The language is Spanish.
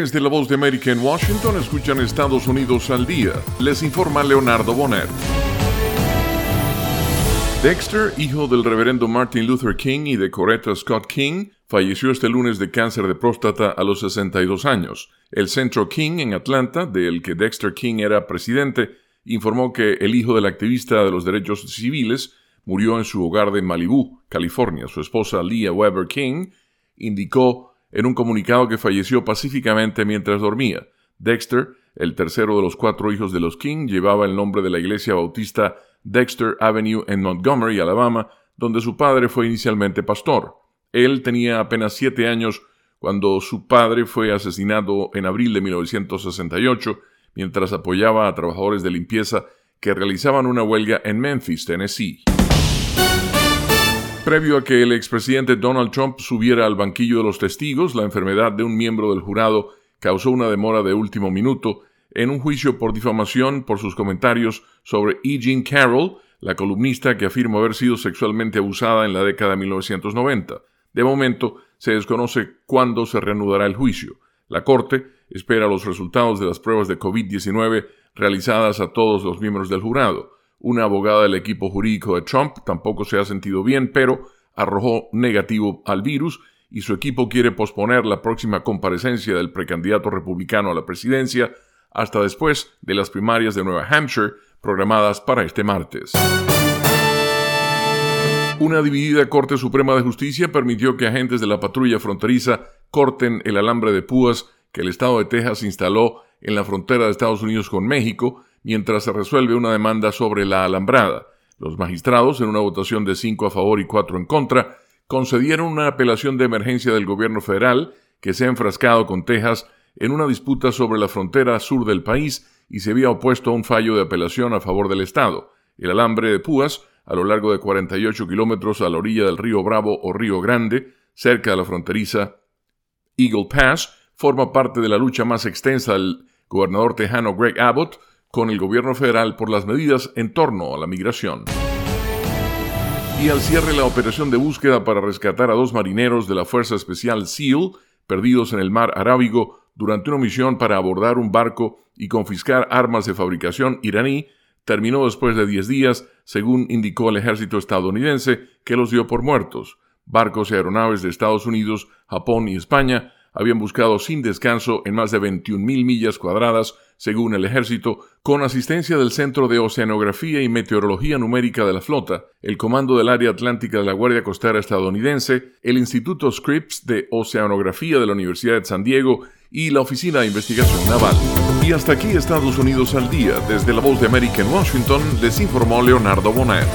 Desde la voz de América en Washington escuchan Estados Unidos al día. Les informa Leonardo Bonet. Dexter, hijo del reverendo Martin Luther King y de Coretta Scott King, falleció este lunes de cáncer de próstata a los 62 años. El Centro King en Atlanta, del que Dexter King era presidente, informó que el hijo del activista de los derechos civiles murió en su hogar de Malibu, California. Su esposa Leah Weber King indicó en un comunicado que falleció pacíficamente mientras dormía. Dexter, el tercero de los cuatro hijos de los King, llevaba el nombre de la iglesia bautista Dexter Avenue en Montgomery, Alabama, donde su padre fue inicialmente pastor. Él tenía apenas siete años cuando su padre fue asesinado en abril de 1968 mientras apoyaba a trabajadores de limpieza que realizaban una huelga en Memphis, Tennessee. Previo a que el expresidente Donald Trump subiera al banquillo de los testigos, la enfermedad de un miembro del jurado causó una demora de último minuto en un juicio por difamación por sus comentarios sobre E. Jean Carroll, la columnista que afirma haber sido sexualmente abusada en la década de 1990. De momento, se desconoce cuándo se reanudará el juicio. La Corte espera los resultados de las pruebas de COVID-19 realizadas a todos los miembros del jurado. Una abogada del equipo jurídico de Trump tampoco se ha sentido bien, pero arrojó negativo al virus y su equipo quiere posponer la próxima comparecencia del precandidato republicano a la presidencia hasta después de las primarias de Nueva Hampshire programadas para este martes. Una dividida Corte Suprema de Justicia permitió que agentes de la patrulla fronteriza corten el alambre de púas que el estado de Texas instaló en la frontera de Estados Unidos con México mientras se resuelve una demanda sobre la alambrada. Los magistrados, en una votación de cinco a favor y cuatro en contra, concedieron una apelación de emergencia del gobierno federal que se ha enfrascado con Texas en una disputa sobre la frontera sur del país y se había opuesto a un fallo de apelación a favor del Estado. El alambre de púas, a lo largo de 48 kilómetros a la orilla del río Bravo o Río Grande, cerca de la fronteriza Eagle Pass, forma parte de la lucha más extensa del gobernador tejano Greg Abbott con el gobierno federal por las medidas en torno a la migración. Y al cierre la operación de búsqueda para rescatar a dos marineros de la Fuerza Especial SEAL perdidos en el mar Arábigo durante una misión para abordar un barco y confiscar armas de fabricación iraní terminó después de 10 días, según indicó el ejército estadounidense, que los dio por muertos. Barcos y aeronaves de Estados Unidos, Japón y España habían buscado sin descanso en más de 21.000 millas cuadradas, según el ejército, con asistencia del Centro de Oceanografía y Meteorología Numérica de la Flota, el Comando del Área Atlántica de la Guardia Costera estadounidense, el Instituto Scripps de Oceanografía de la Universidad de San Diego y la Oficina de Investigación Naval. Y hasta aquí Estados Unidos al día. Desde la voz de América en Washington les informó Leonardo Bonet.